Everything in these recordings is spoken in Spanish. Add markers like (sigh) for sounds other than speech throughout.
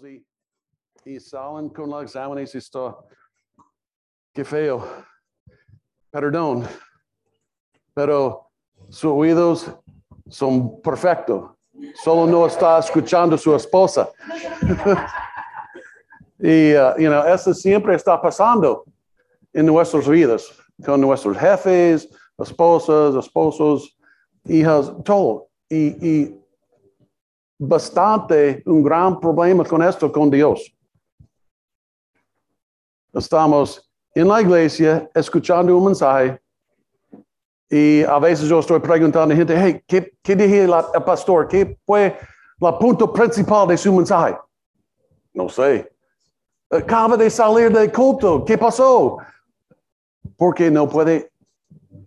hermanos y, y salen con los exámenes y esto, qué feo, perdón, pero sus oídos son perfectos, solo no está escuchando su esposa. (laughs) y, uh, you know, eso siempre está pasando en nuestras vidas, con nuestros jefes, esposas, esposos, hijas, todo. Y, y bastante un gran problema con esto con Dios. Estamos en la iglesia escuchando un mensaje y a veces yo estoy preguntando a gente, hey, ¿qué, qué dije la, el pastor? ¿Qué fue el punto principal de su mensaje? No sé. Acaba de salir del culto. ¿Qué pasó? Porque no puede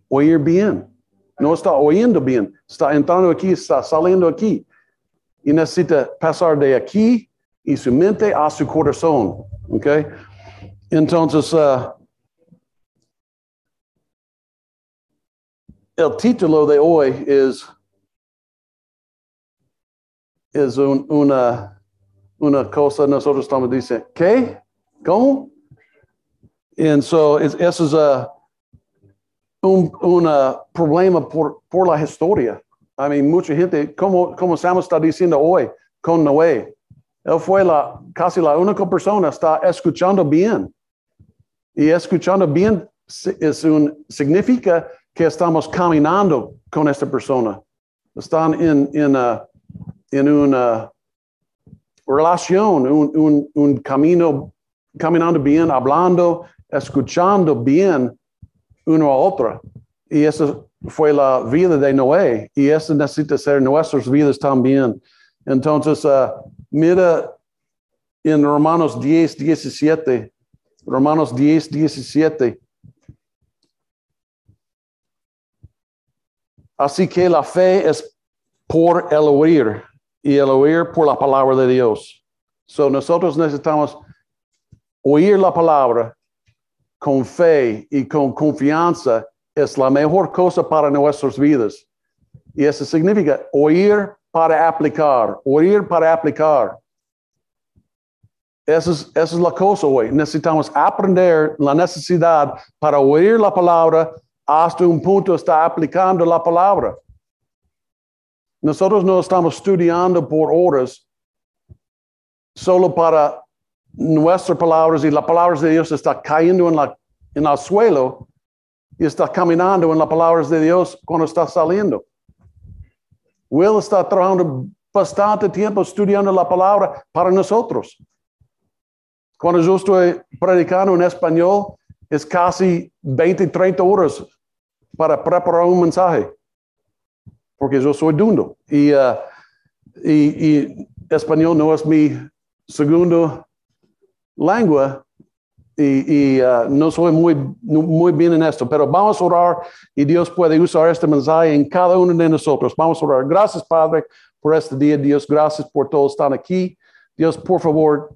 oír bien. No está oyendo bien. Está entrando aquí, está saliendo aquí y necesita pasar de aquí y su mente a su corazón. ¿Ok? Entonces, uh, el título de hoy es, es un, una, una cosa, nosotros estamos diciendo, ¿qué? ¿Cómo? Y so, es, eso es uh, un una problema por, por la historia. I mean, mucha gente, como, como Sam está diciendo hoy con Noé, él fue la, casi la única persona que está escuchando bien. Y escuchando bien es un, significa que estamos caminando con esta persona. Están en, en, uh, en una relación, un, un, un camino, caminando bien, hablando, escuchando bien uno a otro. Y eso fue la vida de Noé y eso necesita ser nuestras vidas también. Entonces, uh, mira en Romanos 10, 17, Romanos 10, 17. Así que la fe es por el oír y el oír por la palabra de Dios. So nosotros necesitamos oír la palabra con fe y con confianza es la mejor cosa para nuestras vidas. Y eso significa oír para aplicar, oír para aplicar. Esa es, es la cosa hoy. Necesitamos aprender la necesidad para oír la palabra hasta un punto está aplicando la palabra. Nosotros no estamos estudiando por horas solo para nuestras palabras y las palabras de Dios está cayendo en, la, en el suelo está caminando en las palabras de Dios cuando está saliendo. Will está trabajando bastante tiempo estudiando la palabra para nosotros. Cuando yo estoy predicando en español, es casi 20, 30 horas para preparar un mensaje, porque yo soy dundo y, uh, y, y español no es mi segundo lengua, y, uh, no soy muy, muy bien en esto, pero vamos a orar y Dios puede usar este mensaje en cada uno de nosotros. Vamos a orar. Gracias, Padre, por este día. Dios, gracias por todos están aquí. Dios, por favor,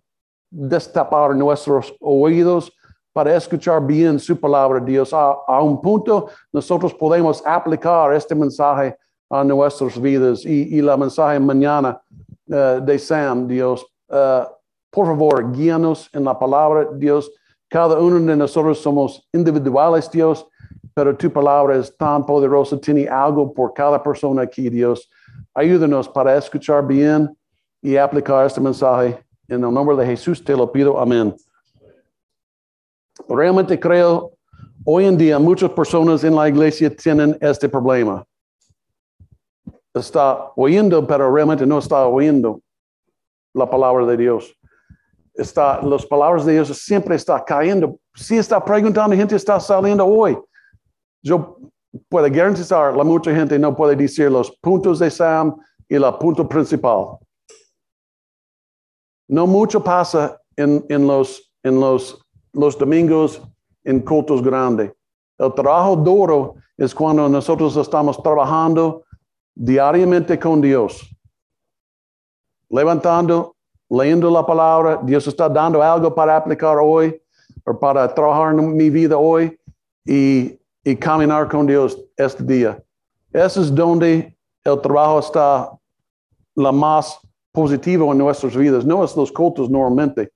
destapar nuestros oídos para escuchar bien su palabra, Dios. A, un punto, nosotros podemos aplicar este mensaje a nuestras vidas y, y la mensaje mañana uh, de Sam, Dios. Uh, por favor, guíanos en la palabra, Dios. Cada uno de nosotros somos individuales, Dios, pero tu palabra es tan poderosa, tiene algo por cada persona aquí, Dios. Ayúdanos para escuchar bien y aplicar este mensaje. En el nombre de Jesús te lo pido. Amén. Realmente creo, hoy en día muchas personas en la iglesia tienen este problema. Está oyendo, pero realmente no está oyendo la palabra de Dios está, las palabras de Dios siempre está cayendo. Si está preguntando, gente está saliendo hoy. Yo puedo garantizar, la mucha gente no puede decir los puntos de Sam y el punto principal. No mucho pasa en, en, los, en los, los domingos en cultos grandes. El trabajo duro es cuando nosotros estamos trabajando diariamente con Dios, levantando leyendo la palabra, Dios está dando algo para aplicar hoy o para trabajar en mi vida hoy y, caminar con Dios este día. Eso es donde el trabajo está la más positivo en nuestras vidas. No es los cultos normalmente,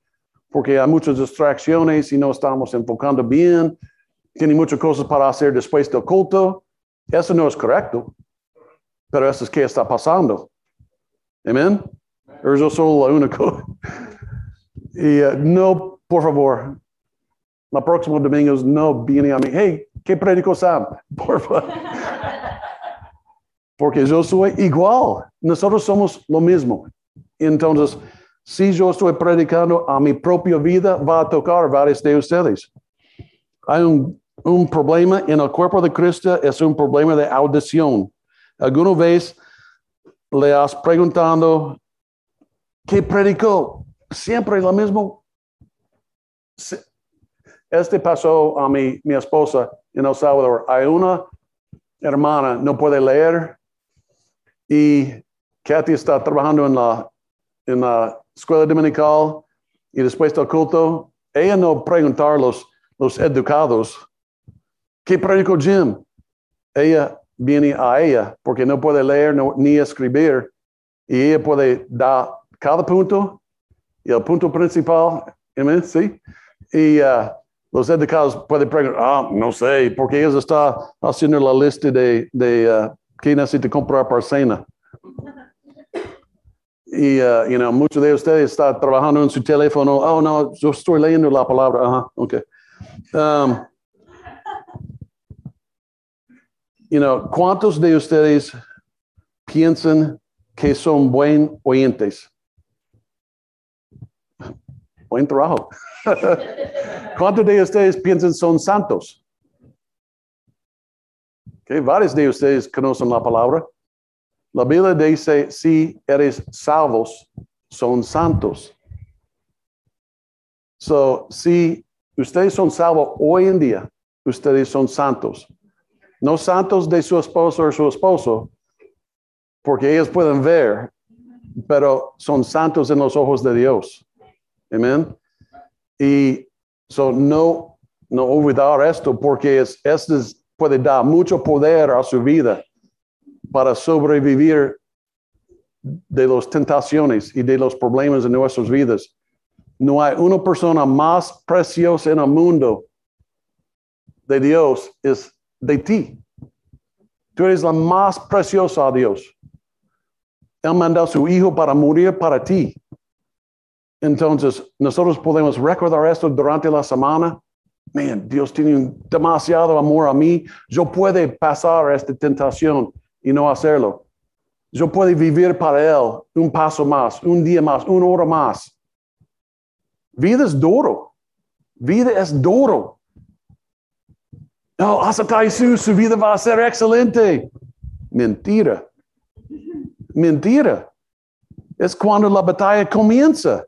porque hay muchas distracciones y no estamos enfocando bien. Tiene muchas cosas para hacer después del culto. Eso no es correcto, pero eso es que está pasando. Amén. Yo soy la única. Y uh, no, por favor, la próxima domingo no viene a mí, hey, ¿qué predico Sam? (laughs) Por favor. Porque yo soy igual. Nosotros somos lo mismo. Entonces, si yo estoy predicando a mi propia vida, va a tocar varios de ustedes. Hay un, un problema en el cuerpo de Cristo, es un problema de audición. ¿Alguna vez le has preguntado qué predicó? Siempre lo mismo. Este pasó a mi, mi esposa en El Salvador. Hay una hermana, no puede leer, y Kathy está trabajando en la, en la escuela dominical y después del culto, ella no preguntar los, los educados, ¿qué predicó Jim? Ella viene a ella porque no puede leer ni escribir y ella puede dar cada punto y el punto principal, ¿sí? Y uh, los educados pueden preguntar, ah, no sé, porque ellos están haciendo la lista de, de uh, necesita comprar para cena. Y, uh, you know, muchos de ustedes están trabajando en su teléfono. Oh, no, yo estoy leyendo la palabra. Ajá, ok. Um, you know, ¿cuántos de ustedes piensan que son buen oyentes? Buen trabajo. (laughs) ¿Cuántos de ustedes piensan son santos? Okay, varios de ustedes conocen la palabra. La Biblia dice, si eres salvos, son santos. So, si ustedes son salvos hoy en día, ustedes son santos. No santos de su esposo o su esposo, porque ellos pueden ver, pero son santos en los ojos de Dios. Amén. Y so, no, no olvidar esto, porque es, esto puede dar mucho poder a su vida para sobrevivir de las tentaciones y de los problemas en nuestras vidas. No hay una persona más preciosa en el mundo de Dios, es de ti. Tú eres la más preciosa a Dios. Él mandó a su Hijo para morir para ti. Entonces, nosotros podemos recordar esto durante la semana. Man, Dios tiene demasiado amor a mí. Yo puedo pasar esta tentación y no hacerlo. Yo puedo vivir para Él un paso más, un día más, una hora más. Vida es duro. Vida es duro. No, hasta Jesús, su vida va a ser excelente. Mentira. Mentira. Es cuando la batalla comienza.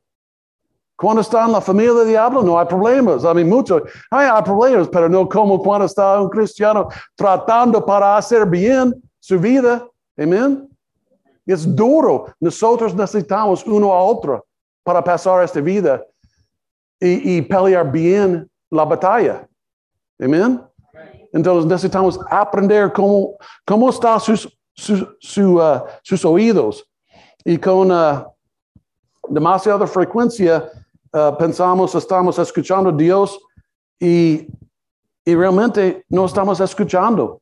Cuando está en la familia del diablo no hay problemas. A mí mucho, hay, hay problemas, pero no como cuando está un cristiano tratando para hacer bien su vida. Amén. Es duro. Nosotros necesitamos uno a otro para pasar esta vida y, pelear bien la batalla. Amén. Entonces necesitamos aprender cómo, cómo están sus, uh, sus oídos. Y con uh, demasiada frecuencia uh, pensamos, estamos escuchando a Dios y, y realmente no estamos escuchando.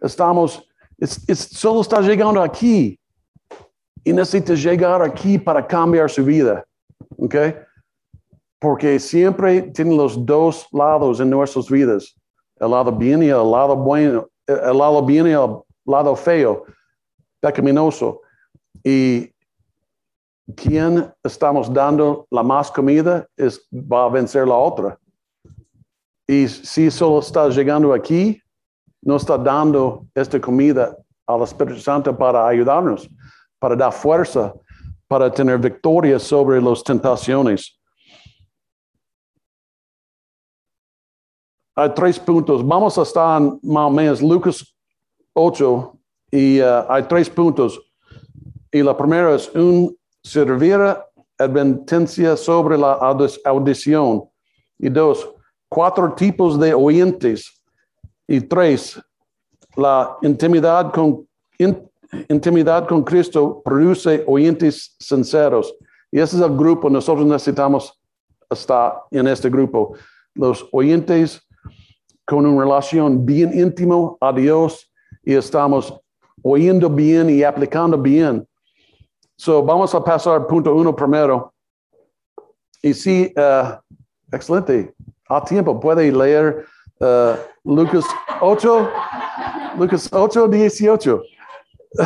Estamos es, es, solo está llegando aquí y necesita llegar aquí para cambiar su vida. ¿Ok? Porque siempre tiene los dos lados en nuestras vidas. El lado bien y el lado bueno, el lado bien y el lado feo, pecaminoso. Y quien estamos dando la más comida es, va a vencer la otra. Y si solo está llegando aquí, no está dando esta comida al Espíritu Santo para ayudarnos, para dar fuerza, para tener victoria sobre las tentaciones. Hay tres puntos. Vamos a estar en más o menos Lucas 8 y uh, hay tres puntos. Y la primera es un servir advertencia sobre la audición. Y dos, cuatro tipos de oyentes y tres, la intimidad con, intimidad con Cristo produce oyentes sinceros. Y ese es el grupo, nosotros necesitamos estar en este grupo. Los oyentes con una relación bien íntimo a Dios y estamos oyendo bien y aplicando bien. So, vamos a pasar punto uno primero. Y sí, uh, excelente. A tiempo, puede leer uh, Lucas 8, Lucas 8, 18. (laughs)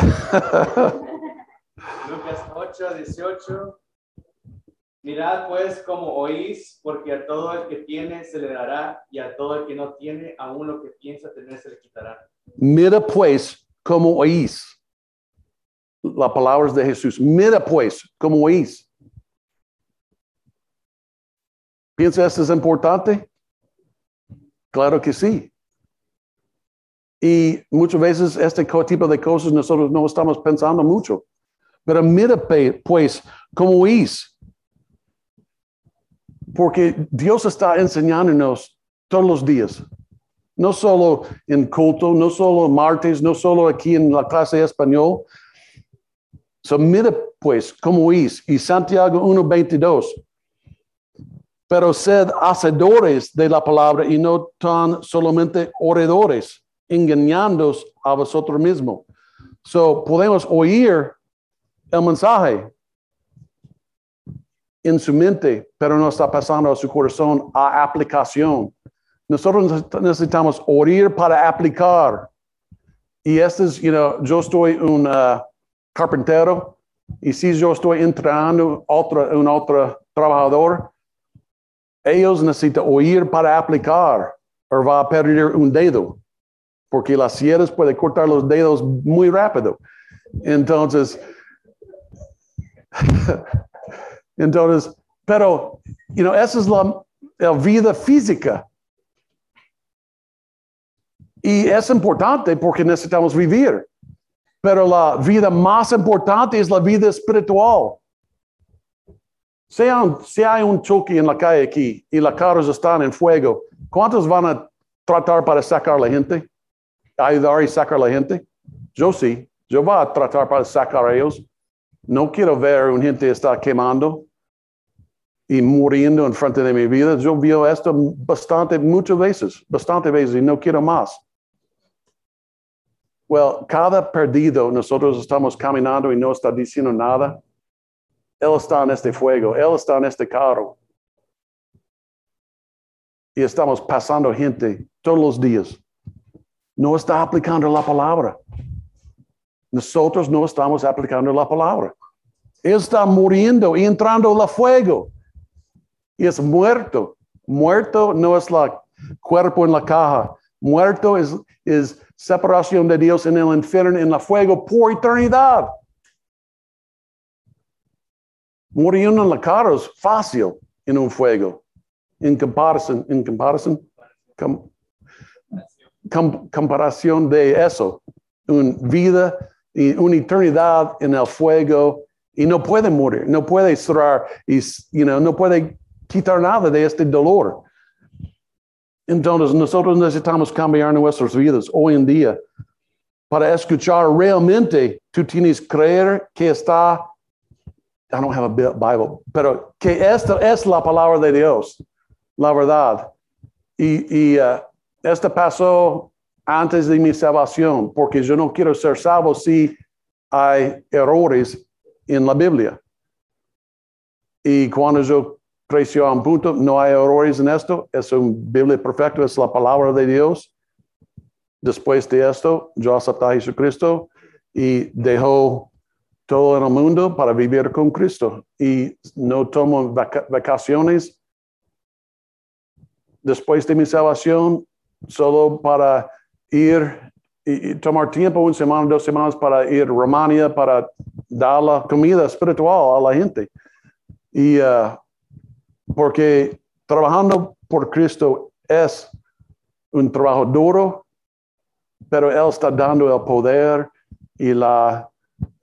Lucas 8, 18. Mirad pues como oís, porque a todo el que tiene se le dará, y a todo el que no tiene, aún lo que piensa tener se le quitará. Mira pues como oís. Las palabras de Jesús. Mira pues como oís. ¿Piensa esto es importante? Claro que sí. Y muchas veces este tipo de cosas nosotros no estamos pensando mucho. Pero mira pues como oís. Porque Dios está enseñándonos todos los días. No solo en culto, no solo martes, no solo aquí en la clase de español. So, mira pues como oís. Y Santiago 1.22. Pero sed hacedores de la palabra y no tan solamente oradores, engañándoos a vosotros mismos. So, podemos oír el mensaje en su mente, pero no está pasando a su corazón a aplicación. Nosotros necesit- necesitamos oír para aplicar. Y este es, you know, yo estoy un uh, carpintero y si yo estoy entrenando otro, un otro trabajador, ellos necesitan oír para aplicar o va a perder un dedo, porque las sierras pueden cortar los dedos muy rápido. Entonces, (laughs) entonces, pero, you know, esa es la vida física. Y es importante porque necesitamos vivir. Pero la vida más importante es la vida espiritual. Hay, un, si hay un choque en la calle aquí y los carros están en fuego, ¿cuántos van a tratar para sacar a la gente? ¿Ayudar y sacar a la gente? Yo sí. Yo voy a tratar para sacar a ellos. No quiero ver una gente está quemando y muriendo en frente de mi vida. Yo veo esto bastante, muchas veces, bastante veces y no quiero más. Well, cada perdido, nosotros estamos caminando y no está diciendo nada. Él está en este fuego, Él está en este carro. Y estamos pasando gente todos los días. No está aplicando la palabra. Nosotros no estamos aplicando la palabra. Él está muriendo y entrando al fuego. Y es muerto. Muerto no es la cuerpo en la caja. Muerto es, es separación de Dios en el infierno, en el fuego por eternidad. Muriendo en la cara es fácil en un fuego. En comparación, en comparación, com- com- comparación de eso, una vida y una eternidad en el fuego y no puede morir, no puede cerrar y no puede quitar nada de este dolor. Entonces nosotros necesitamos cambiar nuestras vidas hoy en día para escuchar realmente. Tú tienes que creer que está, I don't have a Bi- Bible, pero que esta es la palabra de Dios, la verdad. Y, y uh, esto pasó antes de mi salvación, porque yo no quiero ser salvo si hay errores en la Biblia. Y cuando yo creció a un punto, no hay errores en esto, es un Biblia perfecta, es la palabra de Dios. Después de esto, yo acepté a Jesucristo y dejó todo en el mundo para vivir con Cristo. Y no tomo vaca- vacaciones después de mi salvación, solo para ir y, y tomar tiempo, una semana, dos semanas para ir a Romania, para dar la comida espiritual a la gente. Y uh, porque trabajando por Cristo es un trabajo duro, pero Él está dando el poder y la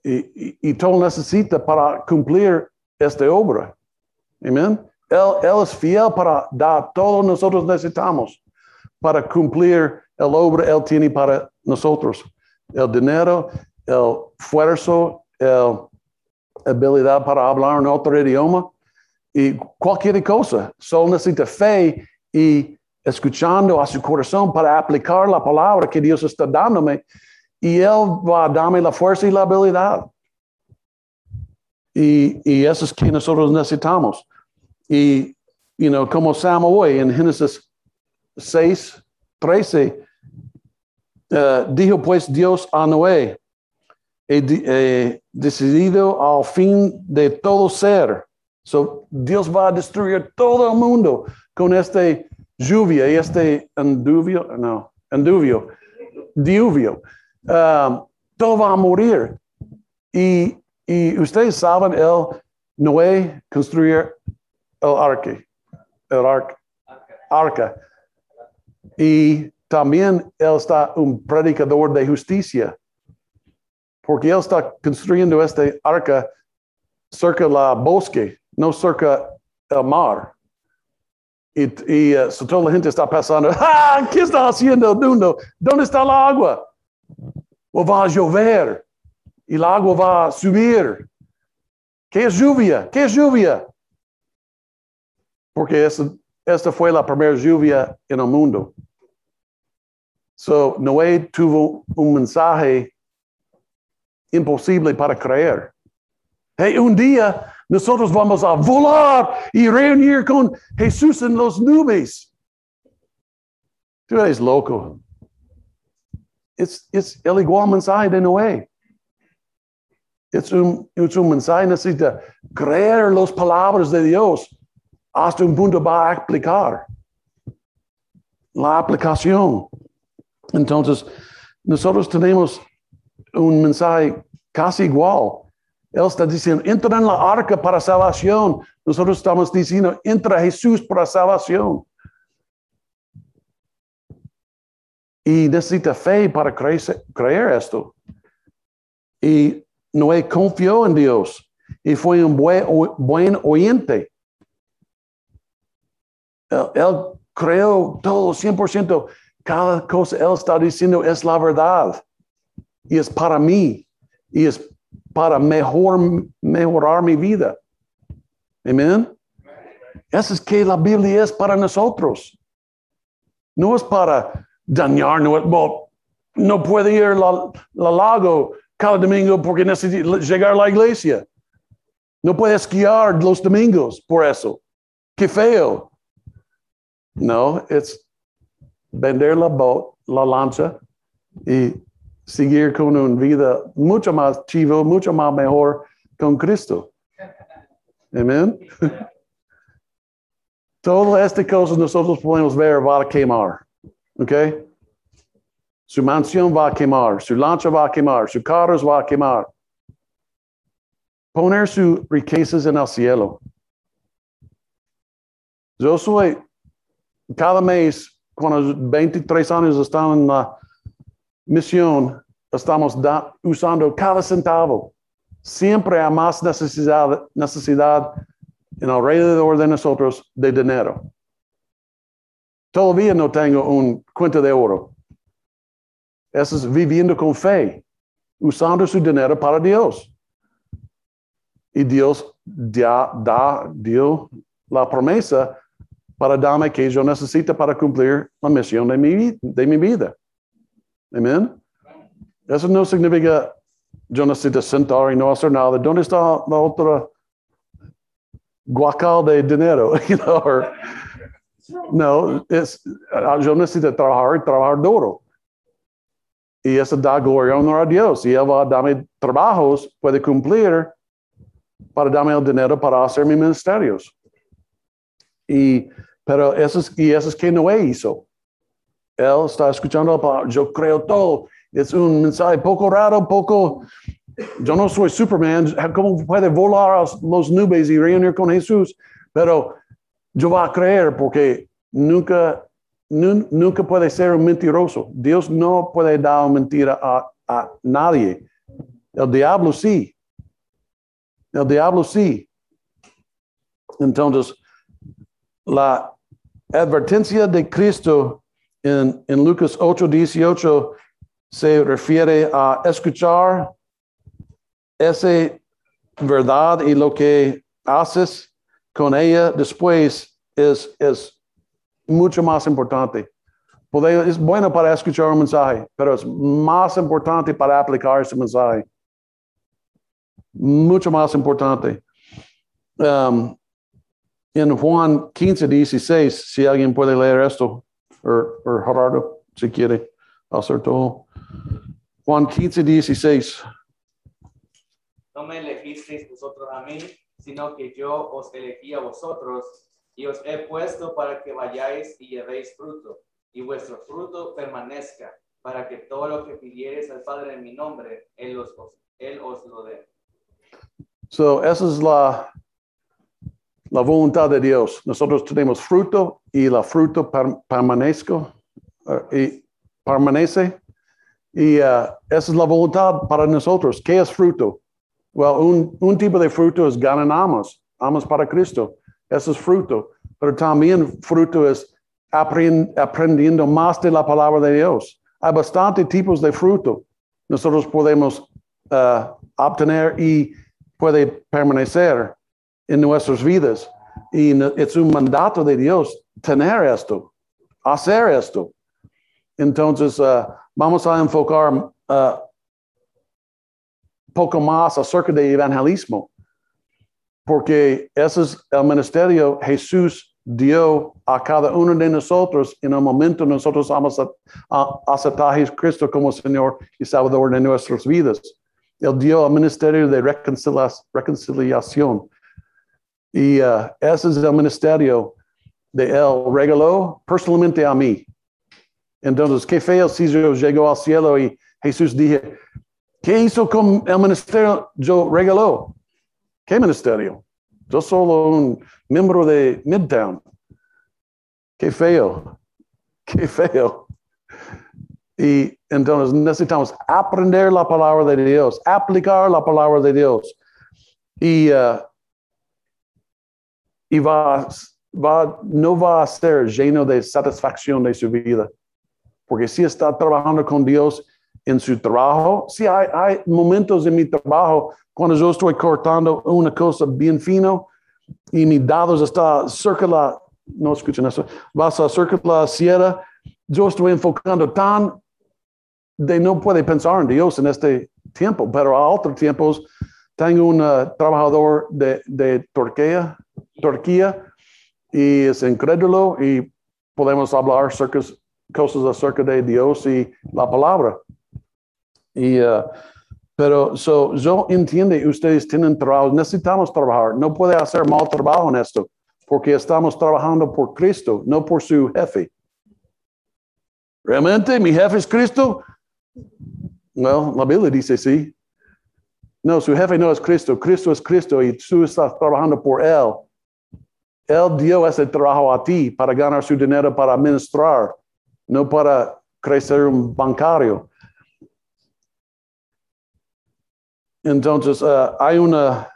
y, y, y todo necesita para cumplir esta obra. Amén. Él, él es fiel para dar todo nosotros necesitamos para cumplir el obra Él tiene para nosotros. El dinero, el esfuerzo, el habilidad para hablar en otro idioma y cualquier cosa. Solo necesita fe y escuchando a su corazón para aplicar la palabra que Dios está dándome y Él va a darme la fuerza y la habilidad. Y, y eso es que nosotros necesitamos. Y, you know, como Sam hoy en Génesis 6, 13, eh, dijo pues Dios a Noé, he, he decidido al fin de todo ser. So, Dios va a destruir todo el mundo con este lluvia y este anduvio, no, anduvio, diuvio. Um, todo va a morir. Y, y ustedes saben, el Noé construir el arque, el arca, arca. Y también él está un predicador de justicia, porque él está construyendo este arca cerca la bosque, no cerca el mar. Y, y uh, so toda la gente está pensando, (laughs) ¡ah! ¿Qué está haciendo el mundo? ¿Dónde está el agua? O va a llover y el agua va a subir. ¿Qué es lluvia? ¿Qué es lluvia? Porque esta, esta fue la primera lluvia en el mundo. So, Noé tuvo un mensaje imposible para creer. Hey, un día nosotros vamos a volar y reunir con Jesús en las nubes. Tú eres loco. Es, es el igual mensaje de Noé. Es un, es un mensaje, necesita creer las palabras de Dios hasta un punto va a aplicar. La aplicación. Entonces, nosotros tenemos un mensaje casi igual. Él está diciendo, entra en la arca para salvación. Nosotros estamos diciendo, entra Jesús para salvación. Y necesita fe para creer, esto. Y Noé confió en Dios y fue un buen, buen oyente. Él, él creó todo 100%. Cada cosa Él está diciendo es la verdad. Y es para mí. Y es para mejor, mejorar mi vida. Amén. Eso es que la Biblia es para nosotros. No es para dañar, no, no puede ir al la lago cada domingo porque necesita llegar a la iglesia. No puede esquiar los domingos por eso. Qué feo. No, es vender la boat, la lancha y seguir con una vida mucho más chivo, mucho más mejor con Cristo. Amén. (laughs) Todas estas cosas nosotros podemos ver va a quemar. ¿Ok? Su mansión va a quemar, su lancha va a quemar, su carro va a quemar. Poner sus riquezas en el cielo. Yo soy, cada mes, cuando 23 años están en la misión, estamos usando cada centavo. Siempre hay más necesidad, necesidad en alrededor de nosotros de dinero. Todavía no tengo un cuenta de oro. Eso es viviendo con fe, usando su dinero para Dios. Y Dios da, da, dio la promesa para darme que yo necesito para cumplir la misión de mi, de mi vida. Amén. Eso no significa yo necesito sentar y no hacer nada. ¿Dónde está la otra guacal de dinero? (laughs) no, es, yo necesito trabajar y trabajar duro. Y eso da gloria honor a Dios. Y Él va a darme trabajos, puede cumplir para darme el dinero para hacer mis ministerios. Y, pero eso es, y eso es que Noé hizo. Él está escuchando. Yo creo todo. Es un mensaje poco raro, poco. Yo no soy Superman. ¿Cómo puede volar a las nubes y reunir con Jesús? Pero yo voy a creer porque nunca, nunca puede ser un mentiroso. Dios no puede dar mentira a, a nadie. El diablo sí. El diablo sí. Entonces, la advertencia de Cristo en, Lucas 8, 18 se refiere a escuchar esa verdad y lo que haces con ella después es, es mucho más importante. Es bueno para escuchar un mensaje, pero es más importante para aplicar ese mensaje. Mucho más importante. Um, en Juan 15, 16, si alguien puede leer esto, o, Gerardo, si quiere hacer todo. Juan 15, 16. No me elegisteis vosotros a mí, sino que yo os elegí a vosotros y os he puesto para que vayáis y llevéis fruto, y vuestro fruto permanezca, para que todo lo que pidiereis al Padre en mi nombre, Él os, él os lo dé. So, esa es la, la voluntad de Dios. Nosotros tenemos fruto y la fruto per- permanezco, eh, y permanece. Y eh, esa es la voluntad para nosotros. ¿Qué es fruto? Well, un, tipo de fruto es ganan amas, amas para Cristo. Eso es fruto. Pero también fruto es aprend- aprendiendo más de la palabra de Dios. Hay bastantes tipos de fruto. Nosotros podemos eh, obtener y puede permanecer en nuestras vidas. Y es un mandato de Dios tener esto, hacer esto. Entonces, eh, vamos a enfocar eh, poco más acerca de evangelismo, porque ese es el ministerio Jesús dio a cada uno de nosotros en el momento nosotros vamos a, aceptar a Jesucristo como Señor y Salvador de nuestras vidas. Él dio el ministerio de reconcilia- reconciliación. Y eh, ese es el ministerio de Él. Regaló personalmente a mí. Entonces, qué feo si yo llego al cielo y Jesús dije, ¿qué hizo con el ministerio? Yo regaló. ¿Qué ministerio? Yo solo un miembro de Midtown. Qué feo. (laughs) Qué feo. Y entonces necesitamos aprender la palabra de Dios, aplicar la palabra de Dios. Y, eh, y va, va, no va a ser lleno de satisfacción de su vida. Porque si está trabajando con Dios en su trabajo, si hay, momentos en mi trabajo cuando yo estoy cortando una cosa bien fino y mi dados está cerca de la, no escuchen eso, vas a cerca de la sierra, yo estoy enfocando tan de no puede pensar en Dios en este tiempo, pero a otros tiempos tengo un eh, trabajador de, de Turquía, Turquía y es incrédulo y podemos hablar acerca, cosas acerca de Dios y la palabra. Y, eh, pero so, yo entiendo, ustedes tienen trabajo, necesitamos trabajar, no puede hacer mal trabajo en esto, porque estamos trabajando por Cristo, no por su jefe. ¿Realmente mi jefe es Cristo? Well, la Biblia dice sí. No, su jefe no es Cristo, Cristo es Cristo y tú estás trabajando por Él. Él dio ese trabajo a ti para ganar su dinero para administrar, no para crecer un bancario. Entonces, uh, hay una,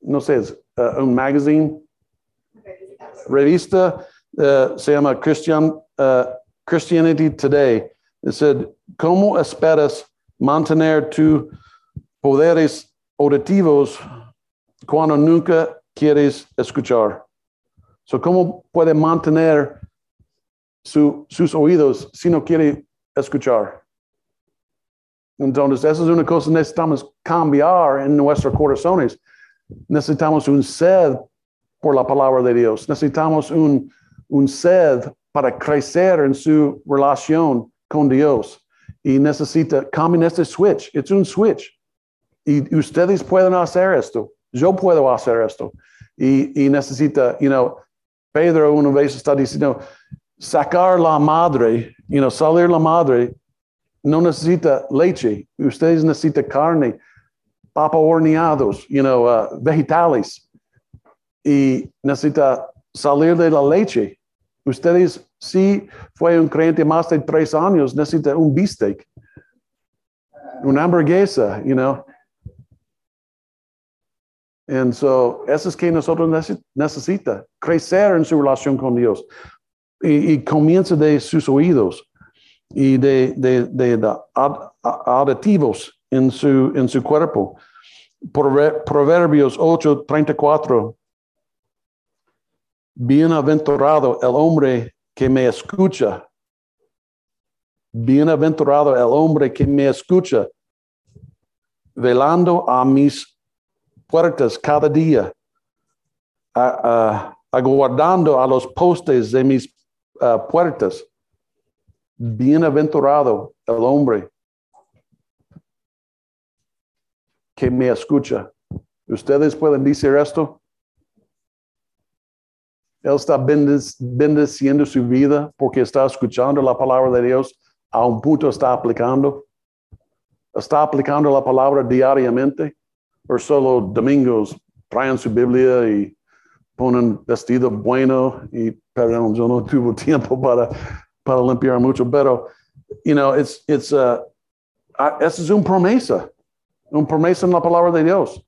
no sé, uh, un magazine, revista, uh, se llama Christian, Christianity Today. Dice, ¿cómo esperas mantener tus poderes auditivos cuando nunca quieres escuchar? So, ¿Cómo puede mantener su- sus oídos si no quiere escuchar? Entonces, esa es una cosa que necesitamos cambiar en nuestros corazones. Necesitamos un sed por la palabra de Dios. Necesitamos un, sed para crecer en su relación con Dios. Y necesita, cambien este switch. Es un switch. Y ustedes pueden hacer esto. Yo puedo hacer esto. Y, y necesita, you know, Pedro una vez está diciendo, sacar la madre, salir la madre no necesita leche, ustedes necesitan carne, papa horneados, uh, vegetales, y necesita salir de la leche. Ustedes, si fue un creyente más de tres años, necesita un bistec, una hamburguesa, you know. And so, eso es que nosotros necesi- necesita, crecer en su relación con Dios. Y, comienza de sus oídos. y de, de, de, de en su, en su cuerpo. Prove- Proverbios 8, 34. Bienaventurado el hombre que me escucha. Bienaventurado el hombre que me escucha, velando a mis puertas cada día, aguardando a los postes de mis ah, puertas. Bienaventurado el hombre que me escucha. ¿Ustedes pueden decir esto? Él está bendiciendo su vida porque está escuchando la palabra de Dios, a un punto está aplicando. Está aplicando la palabra diariamente o solo domingos traen su Biblia y ponen vestido bueno y perdón, yo no (laughs) tuve tiempo para, para limpiar mucho, pero, you know, it's, it's, uh, ah, es una promesa, una promesa en la palabra de Dios.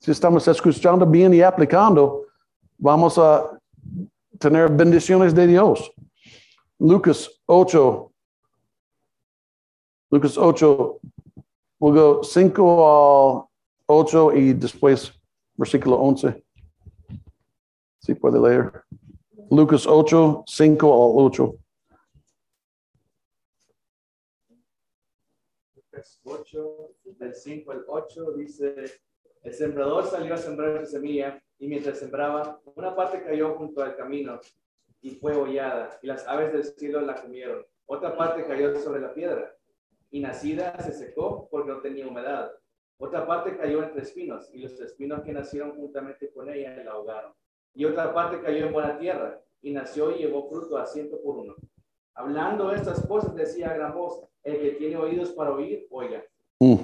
Si estamos escuchando bien y aplicando, vamos a tener bendiciones de Dios. Lucas 8, Lucas 8, we'll go 5 al 8 y después versículo 11. Si puede leer. Lucas 8, 5 al 8. Lucas 8, del 5 al 8, dice, el sembrador salió a sembrar su semilla y mientras sembraba, una parte cayó junto al camino y fue hollada y las aves del cielo la comieron. Otra parte cayó sobre la piedra y nacida se secó porque no tenía humedad. Otra parte cayó entre espinos y los espinos que nacieron juntamente con ella la ahogaron. Y otra parte cayó en buena tierra y nació y llevó fruto a ciento por uno. Hablando estas cosas decía a gran voz, el que tiene oídos para oír, oiga. Mm.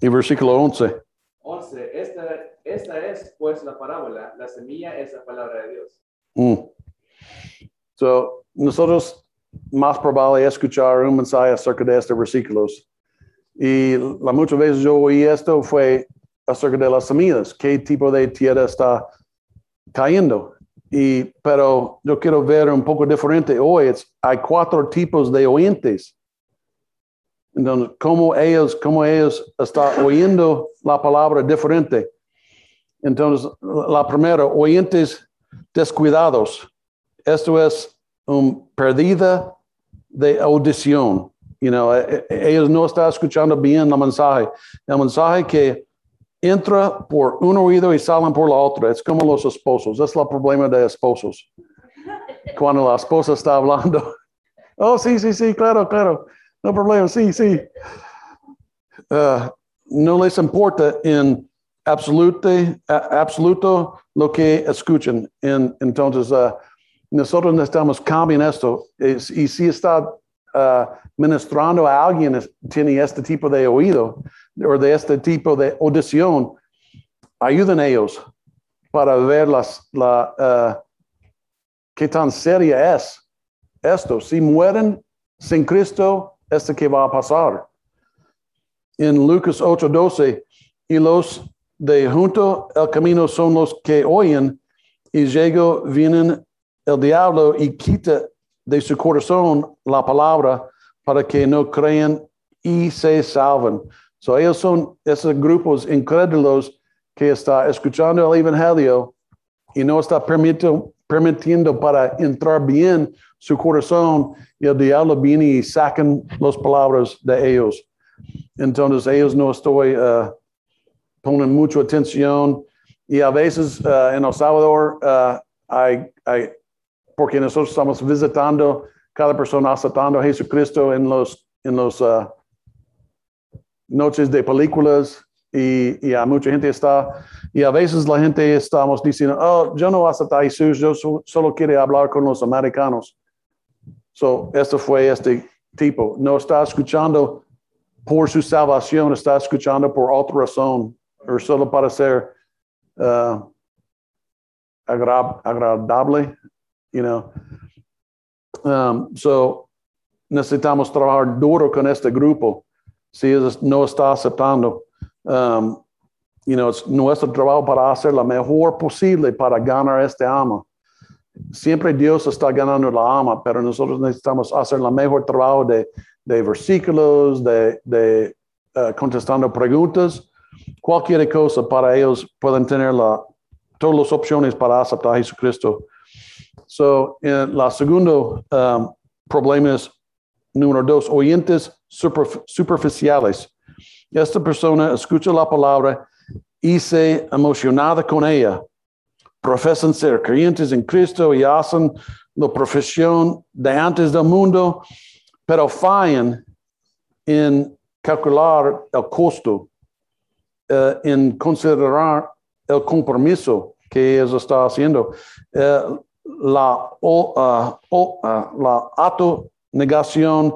Y versículo 11. 11. Esta, esta es pues la parábola. La semilla es la palabra de Dios. Mm. So, nosotros más probable es escuchar un mensaje acerca de estos versículos. Y la muchas veces yo oí esto fue acerca de las semillas, qué tipo de tierra está cayendo. Y, pero yo quiero ver un poco diferente hoy. Hay cuatro tipos de oyentes. Entonces, cómo ellos, cómo ellos están oyendo la palabra diferente. Entonces, la primera, oyentes descuidados. Esto es un perdida de audición. You know, eh, eh, ellos no están escuchando bien el mensaje. El mensaje que entra por un oído y salen por la otra. Es como los esposos. Es el problema de esposos. Cuando la esposa está hablando. (laughs) Oh, sí, sí, sí, claro, claro. No problema, sí, sí. Uh, no les importa en absoluto, absoluto lo que escuchan. En- entonces, uh, nosotros necesitamos cambiar esto. Es- y si está uh, ministrando a alguien, tiene este tipo de oído o de este tipo de audición, ayuden ellos para ver las, la, uh, qué tan seria es esto. Si mueren sin Cristo, esto que va a pasar. En Lucas 8:12, y los de junto al camino son los que oyen, y llega, vienen el diablo y quita de su corazón la palabra para que no crean y se salven. So ellos son esos grupos incrédulos que está escuchando el evangelio y no está permitiendo, permitiendo para entrar bien su corazón y el diablo viene y sacan las palabras de ellos. Entonces ellos no estoy uh, ponen mucha atención y a veces uh, en El Salvador uh, hay, hay, porque nosotros estamos visitando cada persona aceptando a Jesucristo en los, en los uh, noches de películas y, y a mucha gente está, y a veces la gente estamos diciendo, oh, yo no acepto a Jesús, yo so- solo quiero hablar con los americanos. So, esto fue este tipo. No está escuchando por su salvación, está escuchando por otra razón, o solo para ser uh, agra- agradable, you know. Um, so, necesitamos trabajar duro con este grupo. Si ellos no está aceptando, um, you know, es nuestro trabajo para hacer lo mejor posible para ganar este alma. siempre Dios está ganando la alma, pero nosotros necesitamos hacer el mejor trabajo de, versículos, de, eh, contestando preguntas, cualquier cosa para ellos pueden tener la, todas las opciones para aceptar a Jesucristo. So, en la segundo um, problema es número dos, oyentes superf- superficiales. Esta persona escucha la palabra y se emocionada con ella. Profesan ser creyentes en Cristo y hacen la profesión de antes del mundo, pero fallan en calcular el costo, eh, en considerar el compromiso que ellos están haciendo. Eh, la, o- ah, o- ah, la autonegación,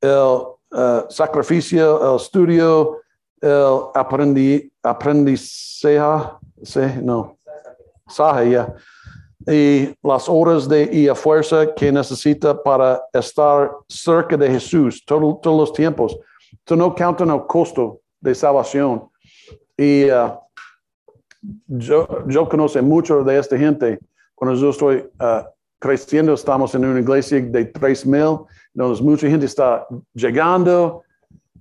el eh, sacrificio, el estudio, el aprendi, aprendizaje, sí, no, saje, ya. Y las horas de y a fuerza que necesita para estar cerca de Jesús todo- todos los tiempos. Esto no countan el costo de salvación. Y yo, yo conozco mucho de esta gente. Cuando yo estoy ah, creciendo, estamos en una iglesia de 3,000, donde mucha gente está llegando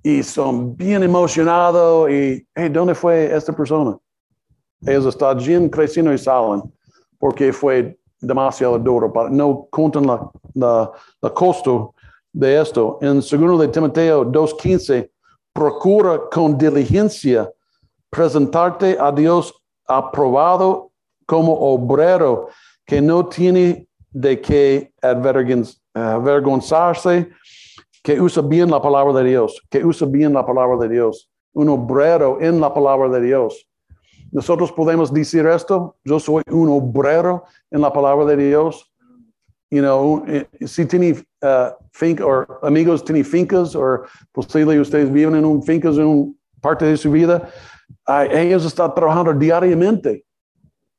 y son bien emocionados. Y, hey, ¿dónde fue esta persona? Ellos están bien creciendo y salen porque fue demasiado duro. Para, no contan la, la, la costo de esto. En segundo de Timoteo 2.15, procura con diligencia presentarte a Dios aprobado como obrero que no tiene de qué avergon- avergonzarse, que usa bien la palabra de Dios, que usa bien la palabra de Dios, un obrero en la palabra de Dios. Nosotros podemos decir esto, yo soy un obrero en la palabra de Dios. You know, eh, si tiene uh, finca, o amigos tienen fincas, o posible ustedes viven en un fincas en una parte de su vida, ellos están trabajando diariamente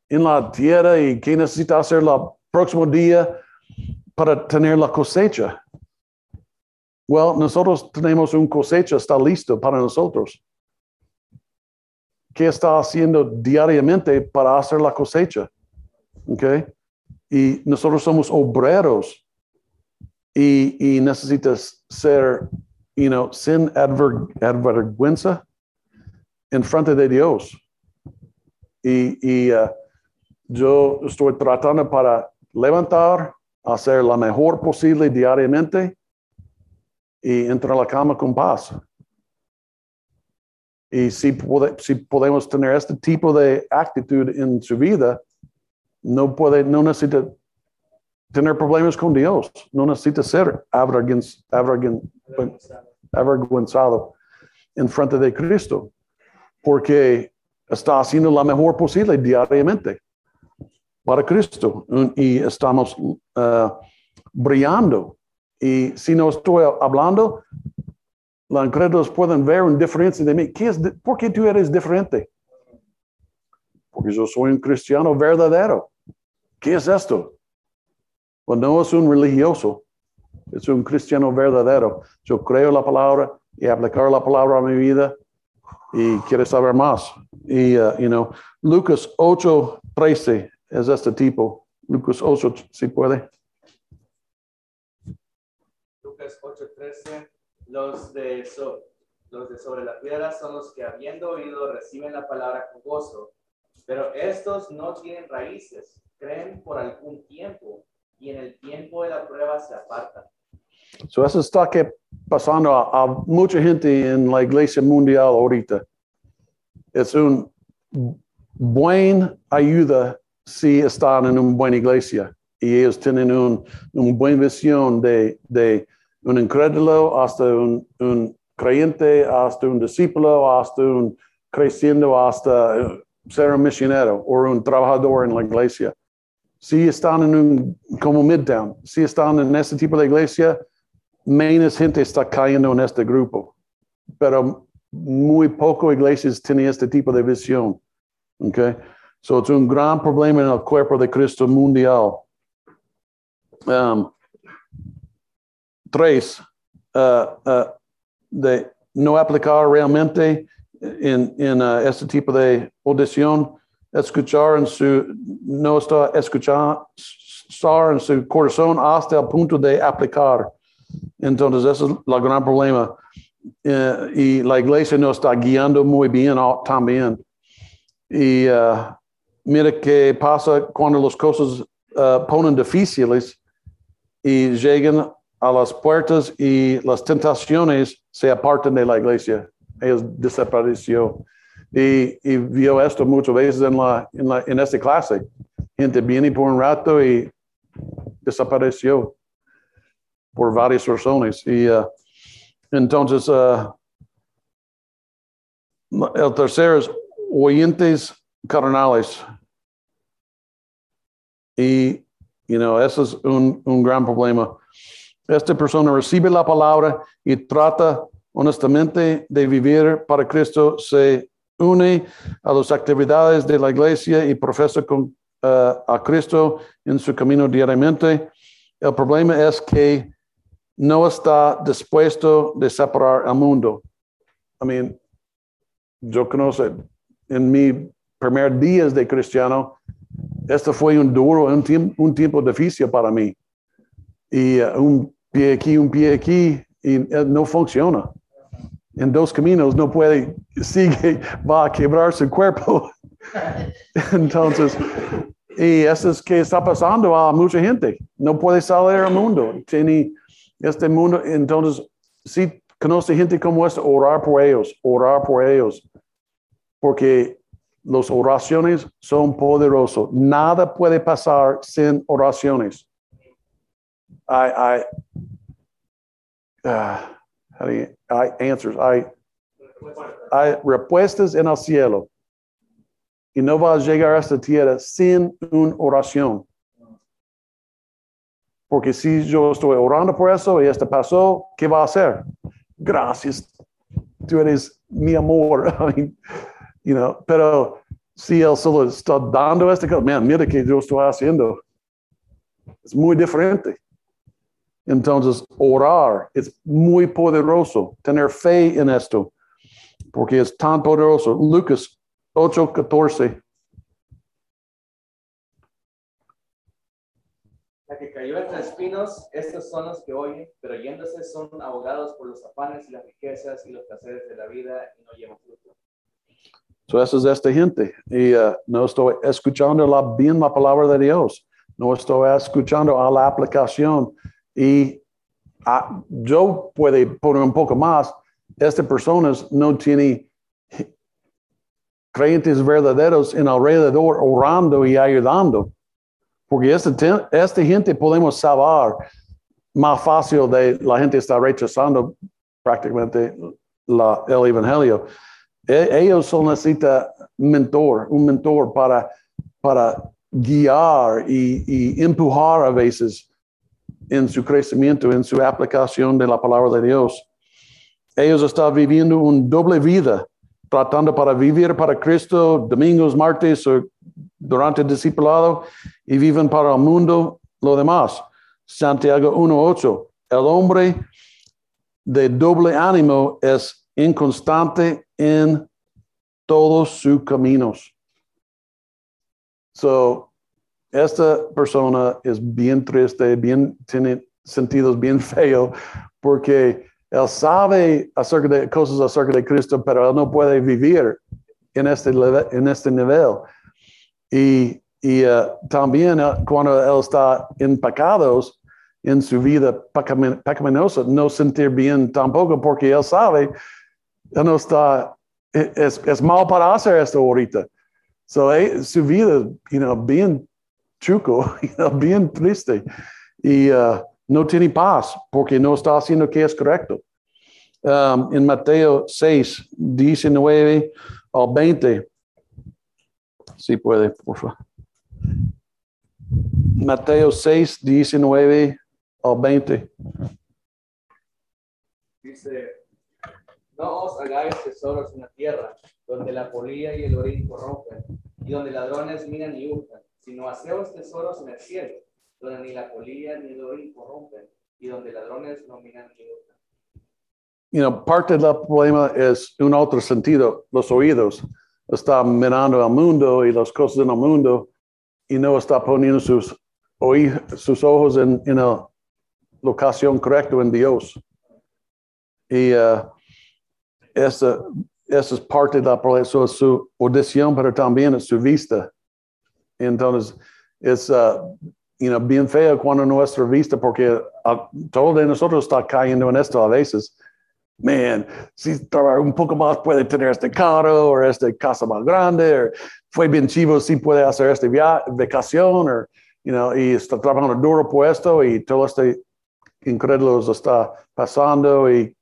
en la tierra y qué necesita hacer el próximo día para tener la cosecha. Well, nosotros tenemos un cosecha, está listo para nosotros. ¿Qué está haciendo diariamente para hacer la cosecha? Okay. Y nosotros somos obreros y, y necesitas ser, you know, sin adver, advergüenza en frente de Dios. Y, y uh, yo estoy tratando para levantar, hacer la mejor posible diariamente y entrar a la cama con paz. Y si, pode- si podemos tener este tipo de actitud en su vida, no puede, no necesita tener problemas con Dios, no necesita ser avergonzado en frente de Cristo, porque está haciendo la mejor posible diariamente para Cristo Un- y estamos ah, brillando. Y si no estoy hablando, los incrédulos pueden ver una diferencia de mí. ¿Qué es di- ¿Por qué tú eres diferente? Porque yo soy un cristiano verdadero. ¿Qué es esto? Pues no es un religioso, es un cristiano verdadero. Yo creo la palabra y aplicar la palabra a mi vida y quiero saber más. Y, uh, you know, Lucas 8, 13 es este tipo. Lucas 8, si puede. Lucas 8:13, los de, so- los de sobre la piedra son los que habiendo oído reciben la palabra con gozo, pero estos no tienen raíces, creen por algún tiempo y en el tiempo de la prueba se apartan. So eso está que pasando a, a mucha gente en la iglesia mundial ahorita. Es un buen ayuda si están en una buena iglesia y ellos tienen un, una buena visión de, de un incrédulo hasta un, un creyente, hasta un discípulo, hasta un creciendo, hasta eh, ser un misionero o un trabajador en la iglesia. Si están en un, como Midtown, si están en este tipo de iglesia, menos gente está cayendo en este grupo, pero muy poco iglesias tienen este tipo de visión. Okay? So es un gran problema en el cuerpo de Cristo mundial. Um, tres, uh, uh, de no aplicar realmente en, en uh, este tipo de audición escuchar en su, no está escuchando estar en su corazón hasta el punto de aplicar. Entonces, ese es el gran problema. Eh, y la iglesia no está guiando muy bien ah, también. Y uh, mira qué pasa cuando las cosas uh, ponen difíciles y llegan a las puertas y las tentaciones se apartan de la iglesia. Ellos desapareció. Y, y vio esto muchas veces en, la, en, la, en esta clase. Gente viene por un rato y desapareció por varias razones. Y uh, entonces, uh, el tercero es oyentes carnales. Y, you know, eso es un, un gran problema. Esta persona recibe la palabra y trata honestamente de vivir para Cristo, se une a las actividades de la iglesia y profesa con, uh, a Cristo en su camino diariamente. El problema es que no está dispuesto de separar al mundo. I mean, yo conozco en mi primer días de cristiano, esto fue un duro, un, tiempo, un tiempo difícil para mí. Y uh, un pie aquí, un pie aquí, y uh, no funciona. En dos caminos no puede, (laughs) sigue, va a quebrar su cuerpo. (laughs) Entonces, y eso es que está pasando a mucha gente. No puede salir al mundo. Tiene este mundo. Entonces, si conoce gente como esta, orar por ellos, orar por ellos. Porque las oraciones son poderosas. Nada puede pasar sin oraciones. Hay, hay, uh, hay answers, hay, hay respuestas en el cielo y no va a llegar a esta tierra sin una oración. Porque si yo estoy orando por eso y esto pasó, ¿qué va a hacer? Gracias, tú eres mi amor. (laughs) pero si él solo está dando esto, man, mira que yo estoy haciendo. Es muy diferente. Entonces, orar es muy poderoso, tener fe en esto, porque es tan poderoso. Lucas 8:14. La que cayó entre espinos, estos son los que oyen, pero yéndose son abogados por los afanes y las riquezas y los placeres de la vida y no llevan fruto. So eso es esta gente. Y uh, no estoy escuchando la, bien la palabra de Dios. No estoy escuchando a la aplicación. Y uh, yo puedo poner un poco más. Estas personas no tienen creyentes verdaderos en alrededor orando y ayudando. Porque esta, esta gente podemos salvar más fácil de la gente está rechazando prácticamente la, el evangelio. E, ellos solo necesitan mentor, un mentor para, para guiar y, y empujar a veces en su crecimiento, en su aplicación de la palabra de Dios. Ellos están viviendo una doble vida tratando para vivir para Cristo domingos, martes o durante el discipulado y viven para el mundo lo demás. Santiago 1.8. El hombre de doble ánimo es inconstante en todos sus caminos. So, esta persona es bien triste, bien, tiene sentidos bien (laughs) feos, porque él sabe acerca de cosas acerca de Cristo, pero él no puede vivir en este, en este nivel. Y, y uh, también uh, cuando él está en pecados, en su vida pecaminosa, no sentir bien tampoco, porque él sabe, él no está, es, es mal para hacer esto ahorita. So, eh, su vida, you know, bien chuco, (laughs) you know, bien triste. Y uh, no tiene paz porque no está haciendo que es correcto. Um, en Mateo 6, 19 al 20. Si puede, por favor. Mateo 6, 19 al 20. Dice, no os hagáis tesoros en la tierra, donde la polilla y el orín corrompen, y donde ladrones minan y hurtan, sino haceos tesoros en el cielo donde ni la polilla ni el orín corrompen, y donde ladrones no miran ni hurtan. You know, parte del problema es un otro sentido, los oídos. está mirando al mundo y las cosas en el mundo y no está poniendo sus, oí- sus ojos en, en la locación correcta en Dios. Y eh, esa, esa es parte de la problema, eso es su audición, pero también es su vista. Entonces, es uh, you know, bien feo cuando nuestra vista, porque uh, todo de nosotros está cayendo en esto a veces. Man, si trabaja un poco más puede tener este carro o esta casa más grande, o fue bien chivo si puede hacer esta vacación, o, you know, y está trabajando duro por esto y todo este incrédulo está pasando y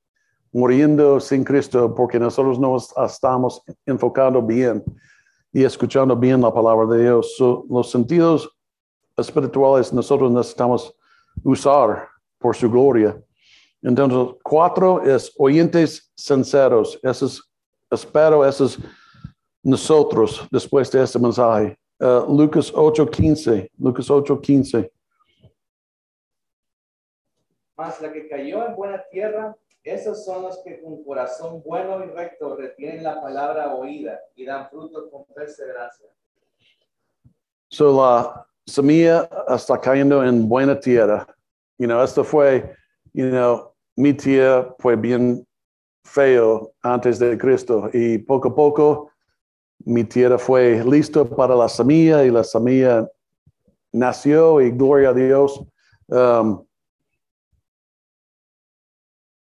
muriendo sin Cristo porque nosotros no estamos enfocando bien y escuchando bien la palabra de Dios. So, los sentidos espirituales nosotros necesitamos usar por su gloria. Entonces, cuatro es oyentes sinceros. Eso es, espero, eso es nosotros después de este mensaje. Uh, Lucas 8:15. Lucas 8:15. Mas la que cayó en buena tierra, esos son los que con corazón bueno y recto retienen la palabra oída y dan fruto con perseverancia. So la semilla está cayendo en buena tierra. You know, esto fue, you know, mi tía fue bien feo antes de Cristo y poco a poco mi tierra fue listo para la semilla y la semilla nació y gloria a Dios. Um,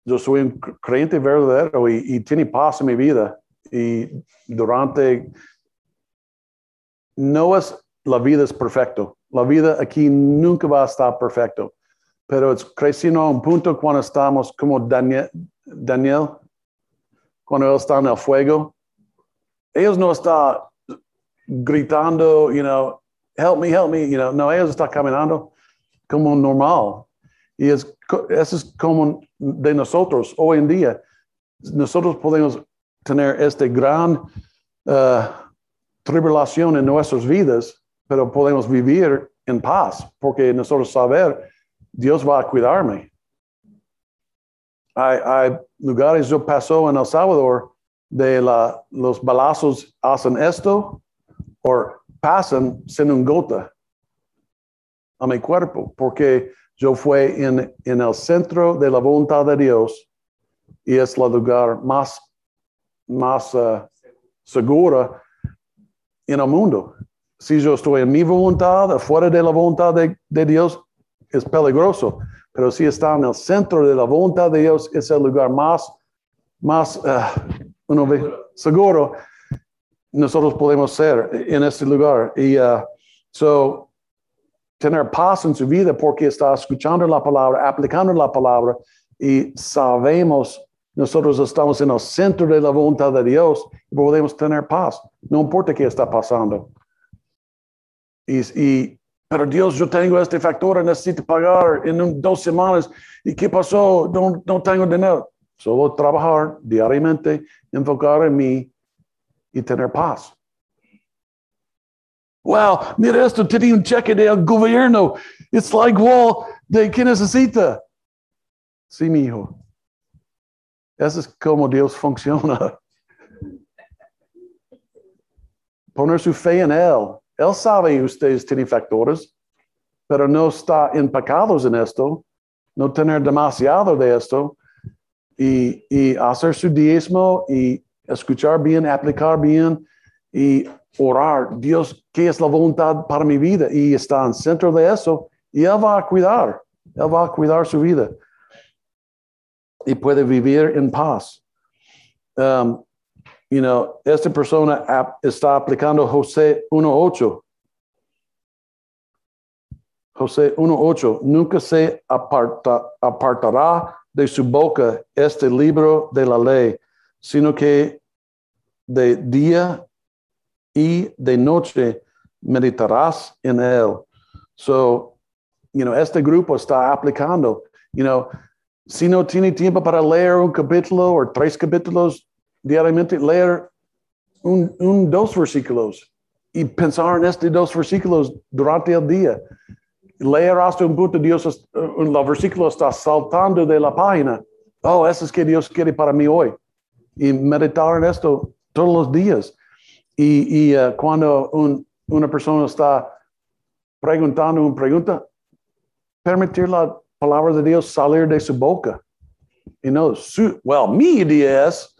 yo soy un creyente verdadero y, tiene paz en mi vida y durante no es la vida es perfecto. La vida aquí nunca va a estar perfecto, pero es creciendo a un punto cuando estamos como Daniel, Daniel cuando él está en el fuego. Ellos no están gritando, you know, help me, help me, you know, no, ellos están caminando como normal. Y es, eso es como de nosotros hoy en día. Nosotros podemos tener este gran uh, tribulación en nuestras vidas, pero podemos vivir en paz, porque nosotros saber, Dios va a cuidarme. Hay, hay lugares, yo paso en El Salvador, de la, los balazos hacen esto o pasan sin un gota a mi cuerpo, porque yo fui en, en el centro de la voluntad de Dios y es el lugar más, más uh, seguro en el mundo. Si yo estoy en mi voluntad, afuera de la voluntad de, de Dios, es peligroso. Pero si está en el centro de la voluntad de Dios, es el lugar más, más ve, seguro. Nosotros podemos ser en este lugar. Y uh, tener paz en su vida porque está escuchando la palabra, aplicando la palabra y sabemos nosotros estamos en el centro de la voluntad de Dios y podemos tener paz. No importa qué está pasando. Y, y, pero Dios, yo tengo este factor, necesito pagar en dos semanas. ¿Y qué pasó? No, no tengo dinero. Solo trabajar diariamente, enfocar en mí y tener paz. Wow, mira esto, tenía un cheque del gobierno. It's like, well, ¿de qué necesita? Sí, mi hijo. Eso es como Dios funciona. Poner su fe en Él. Él sabe que ustedes tienen factores, pero no está empacados en esto, no tener demasiado de esto y, y hacer su diezmo y escuchar bien, aplicar bien y orar. Dios, ¿qué es la voluntad para mi vida? Y está en centro de eso y Él va a cuidar. Él va a cuidar su vida y puede vivir en paz. Um, you know, esta persona está aplicando José 1.8. José 1.8, nunca se aparta- apartará de su boca este libro de la ley, sino que de día y de noche meditarás en él. So, you know, este grupo está aplicando, you know, si no tiene tiempo para leer un capítulo o tres capítulos diariamente, leer un, dos versículos y pensar en estos dos versículos durante el día. Leer hasta un punto, Dios, uh, el versículo está saltando de la página. Oh, eso es que Dios quiere para mí hoy. Y meditar en esto todos los días. Y, y eh, cuando un- una persona está preguntando una pregunta, permitir la palabra de Dios salir de su boca. Y no, su, well, mi idea es,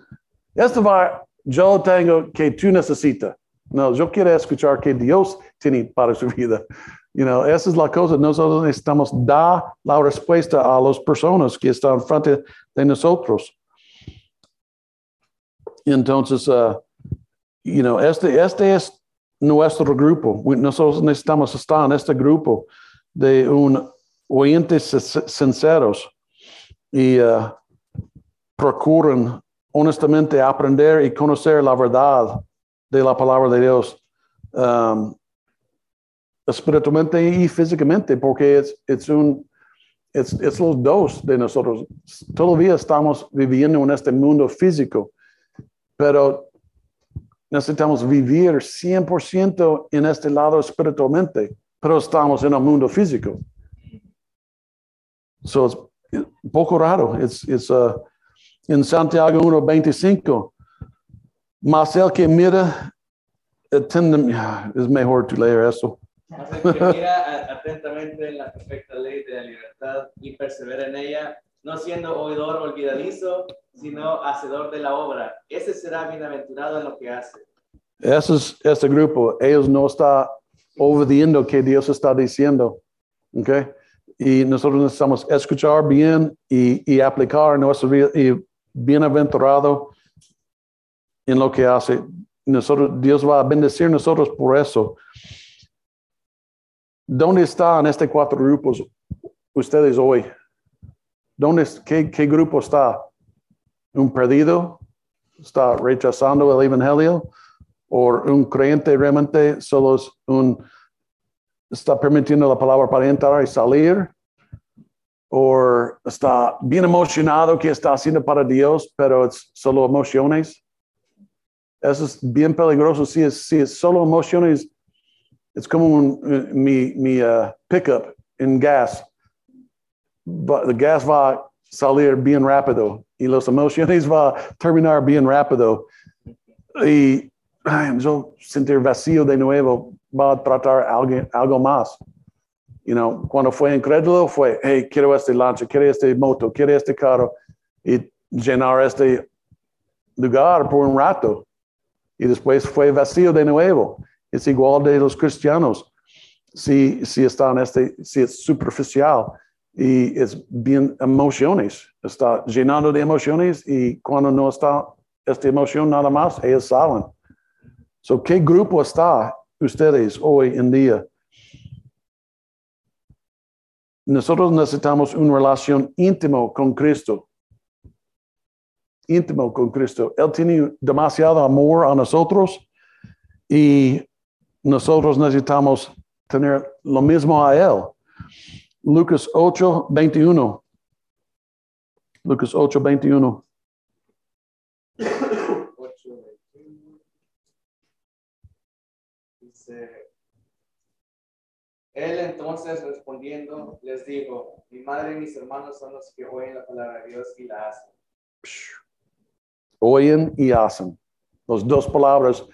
esto va, yo tengo que tú necesitas. No, yo quiero escuchar que Dios tiene para su vida. You know, esa es la cosa. Nosotros necesitamos dar la respuesta a las personas que están frente de nosotros. Entonces, uh, you know, este, este es nuestro grupo. Nosotros necesitamos estar en este grupo de un oyentes sin- sinceros y uh, procuran honestamente aprender y conocer la verdad de la palabra de Dios. um, espiritualmente y físicamente, porque es, es un, es, es los dos de nosotros. Todavía estamos viviendo en este mundo físico, pero necesitamos vivir 100% en este lado espiritualmente, pero estamos en el mundo físico. So es un poco raro. Es, es, uh, en Santiago 1.25, más el que mira, atiende- es mejor tú leer eso. Mas el que mira atentamente en la perfecta ley de la libertad y persevera en ella, no siendo oidor olvidadizo, sino hacedor de la obra, ese será bienaventurado en lo que hace. Ese es este grupo. Ellos no están obedeciendo que Dios está diciendo. ¿ok? Y nosotros necesitamos escuchar bien y, y aplicar vida y bienaventurado en lo que hace. Nosotros, Dios va a bendecir nosotros por eso. ¿Dónde están estos cuatro grupos ustedes hoy? ¿Dónde, qué, ¿Qué grupo está? ¿Un perdido? ¿Está rechazando el Evangelio? ¿O un creyente realmente solo es un, está permitiendo la palabra para entrar y salir? ¿O está bien emocionado que está haciendo para Dios, pero es solo emociones? Eso es bien peligroso. Si es, si es solo emociones, es como eh, mi, mi uh, pickup en gas. El gas va a salir bien rápido y las emociones (laughs) va a terminar bien rápido. Y ay, yo sentir vacío de nuevo va a tratar algo, algo más. You know, cuando fue incrédulo fue, hey, quiero este lancha, quiero este moto, quiero este carro y llenar este lugar por un rato. Y después fue vacío de nuevo. Es igual de los cristianos. Si, si están este, si es superficial y es bien emociones, está llenando de emociones y cuando no está esta emoción nada más, ellos salen. So, ¿qué grupo está ustedes hoy en día? Nosotros necesitamos una relación íntimo con Cristo. Íntimo con Cristo. Él tiene demasiado amor a nosotros y nosotros necesitamos tener lo mismo a Él. Lucas 8, 21. Lucas 8, 21. Ocho, Dice, él entonces respondiendo les dijo, mi madre y mis hermanos son los que oyen la palabra de Dios y la hacen. Oyen y hacen. Las dos palabras,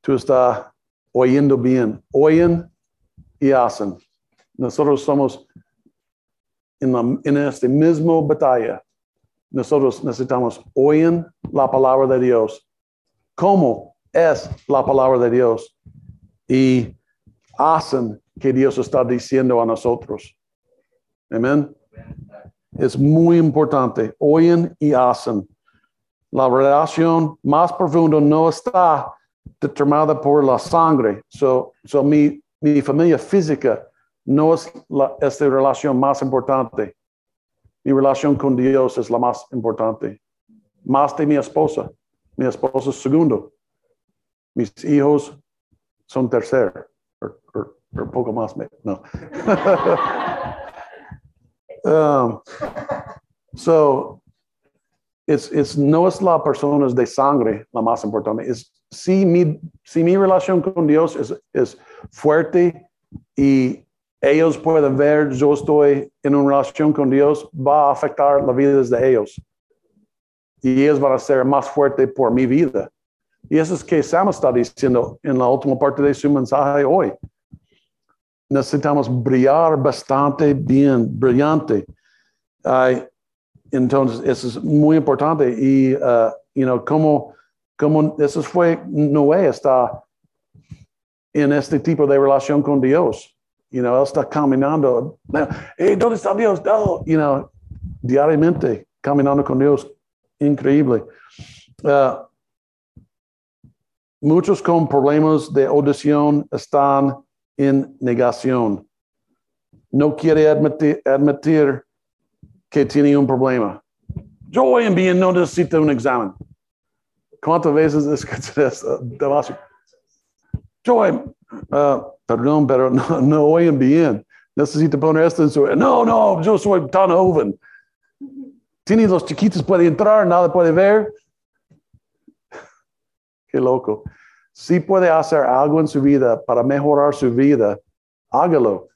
tú estás oyendo bien. Oyen y hacen. Nosotros somos en, la, en este batalla. Nosotros necesitamos oyen la palabra de Dios. ¿Cómo es la palabra de Dios? Y hacen que Dios está diciendo a nosotros. Amén. Es muy importante. Oyen y hacen. La relación más profunda no está determinada por la sangre. So, so mi, mi familia física no es la, esta relación más importante. Mi relación con Dios es la más importante. Más de mi esposa. Mi esposa es segundo. Mis hijos son tercero. O, poco más. No. (laughs) Um, so, it's, it's, no es la persona de sangre la más importante. Es si mi, si mi relación con Dios es, es fuerte y ellos pueden ver yo estoy en una relación con Dios, va a afectar la vida de ellos. Y ellos van a ser más fuertes por mi vida. Y eso es que Sam está diciendo en la última parte de su mensaje hoy. Necesitamos brillar bastante bien, brillante. Ay, entonces, eso es muy importante. Y, uh, you know, como, como eso fue, Noé está en este tipo de relación con Dios. You know, él está caminando. Hey, ¿Dónde está Dios? Oh, you know, diariamente caminando con Dios. Increíble. Uh, muchos con problemas de audición están en negación. No quiere admitir, admitir que tiene un problema. Yo hoy en día no necesito un examen. ¿Cuántas veces escuché eso? Yo, uh, perdón, pero no, no oyen bien. Necesito poner esto en su... No, no, yo soy tan joven. Tiene los chiquitos, puede entrar, nada puede ver. (laughs) Qué loco. Si puede hacer algo en su vida para mejorar su vida, hágalo.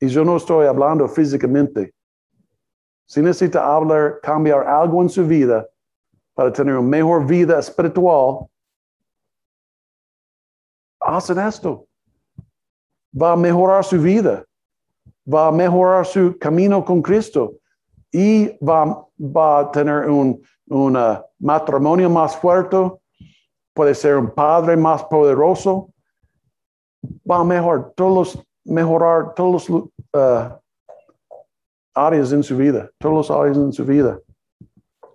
Y yo no estoy hablando físicamente. Si necesita hablar, cambiar algo en su vida para tener una mejor vida espiritual, hacen esto. Va a mejorar su vida, va a mejorar su camino con Cristo y va, va a tener un, un matrimonio más fuerte, puede ser un padre más poderoso, va a mejorar todos mejorar todos los uh, áreas en su vida, todos los áreas en su vida.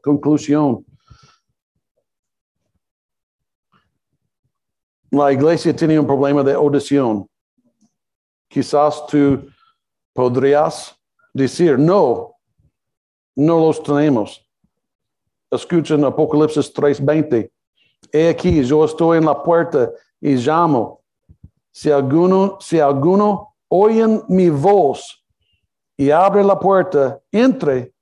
Conclusión. La iglesia tiene un problema de audición. Quizás tú podrías decir, no, no los tenemos. Escuchen Apocalipsis 3:20. He aquí, yo estoy en la puerta y llamo. Si alguno, si alguno oyen mi voz y abre la puerta, entre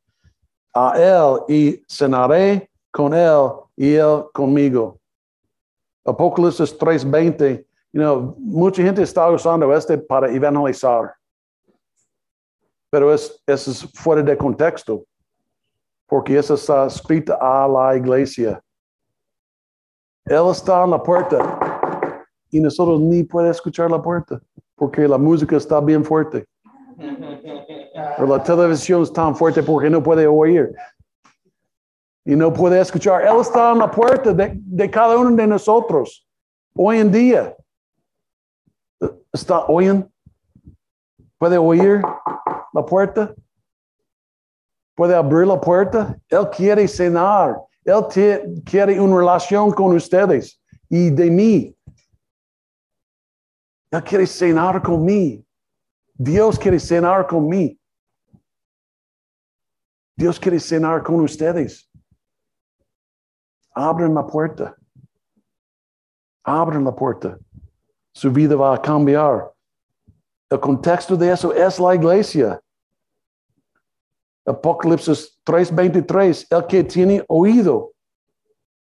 a él y cenaré con él y él conmigo. Apocalipsis 3:20, you know, mucha gente está usando este para evangelizar. Pero es, eso es fuera de contexto, porque eso está escrito a la iglesia. Él está en la puerta y nosotros ni podemos escuchar la puerta, porque la música está bien fuerte. Pero la televisión es tan fuerte porque no puede oír. Y no puede escuchar. Él está en la puerta de cada uno de nosotros. Hoy en día. ¿Está oyendo? ¿Puede oír la puerta? ¿Puede abrir la puerta? Él quiere cenar. Él quiere una relación con ustedes y de mí. Él quiere cenar conmigo. Dios quiere cenar conmigo. Dios quiere cenar con ustedes. Abren la puerta. Abren la puerta. Su vida va a cambiar. El contexto de eso es la iglesia. Apocalipsis 3:23, el que tiene oído,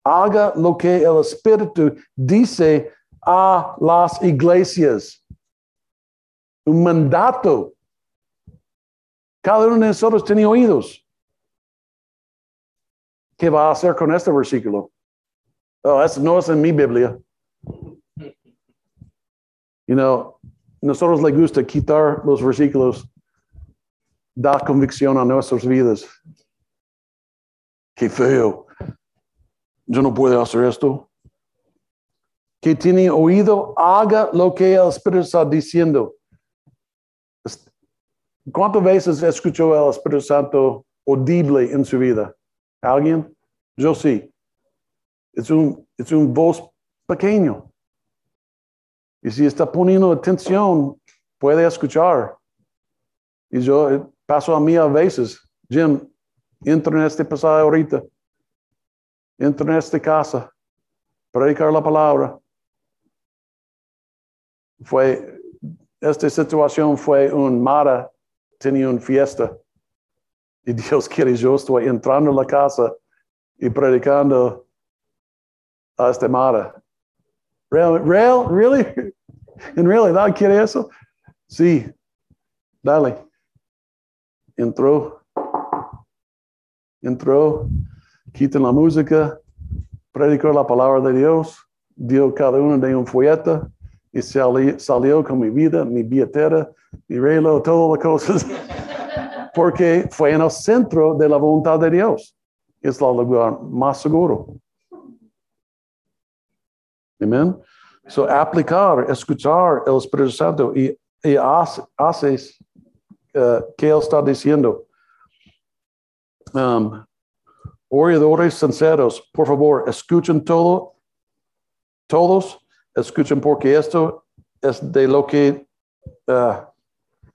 haga lo que el Espíritu dice a las iglesias. Un mandato. Cada uno de nosotros tiene oídos. ¿Qué va a hacer con este versículo? Oh, eso no es en mi Biblia. You know, nosotros le gusta quitar los versículos, da convicción a nuestras vidas. Qué feo. Yo no puedo hacer esto. Que tiene oído, haga lo que el Espíritu está diciendo. ¿Cuántas veces escuchó el Espíritu Santo audible en su vida? ¿Alguien? Yo sí. Es un, es un voz pequeño. Y si está poniendo atención, puede escuchar. Y yo eh, paso a mí a veces, Jim, entra en este pasaje ahorita. Entra en esta casa. Predicar la palabra. Fue, esta situación fue un Mara, tenía una fiesta. Y (laughs) Dios quiere, yo estoy entrando en la casa y predicando a este Mara. Real, real, really? ¿En realidad quiere eso? Sí. Dale. Entró. Entró. Quiten la música. predicó la palabra de Dios, dio cada uno de un folleto y salí- salió con mi vida, mi billetera, mi reloj, todas las cosas, (laughs) porque fue en el centro de la voluntad de Dios. Es el lugar más seguro. Amén. So, aplicar, escuchar el Espíritu Santo y, y hace- haces eh, que Él está diciendo. Um, oradores sinceros, por favor, escuchen todo, todos, escuchen porque esto es de lo que, eh,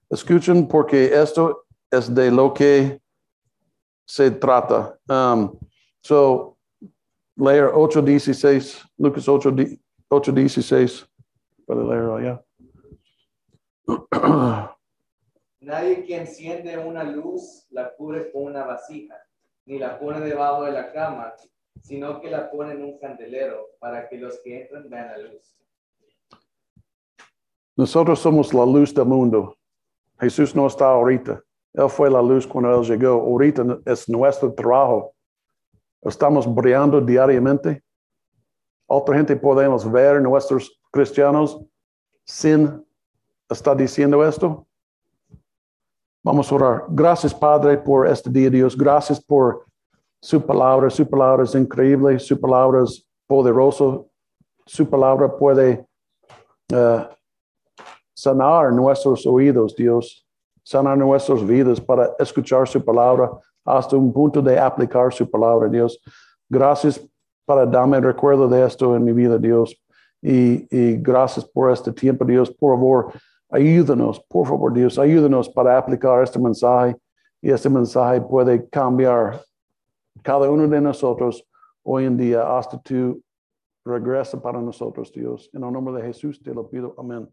escuchen porque esto es de lo que se trata. Um, so, leer 8.16, Lucas 8, 8.16, puede leerlo allá. Nadie que enciende una luz la cubre con una vasija, ni la pone debajo de la cama, sino que la pone en un candelero para que los que entran vean la luz. Nosotros somos la luz del mundo. Jesús no está ahorita. Él fue la luz cuando Él llegó. Ahorita es nuestro trabajo. Estamos brillando diariamente. Otra gente podemos ver nuestros cristianos sin estar diciendo esto. Vamos a orar. Gracias, Padre, por este día, Dios. Gracias por su palabra. Su palabra es increíble. Su palabra es poderoso. Su palabra puede eh, sanar nuestros oídos, Dios, sanar nuestras vidas para escuchar su palabra hasta un punto de aplicar su palabra, Dios. Gracias para darme el recuerdo de esto en mi vida, Dios. Y, gracias por este tiempo, Dios. Por favor, ayúdanos, por favor, Dios, ayúdanos para aplicar este mensaje. Y este mensaje puede cambiar cada uno de nosotros hoy en día hasta tu regreso para nosotros, Dios. En el nombre de Jesús te lo pido. Amén.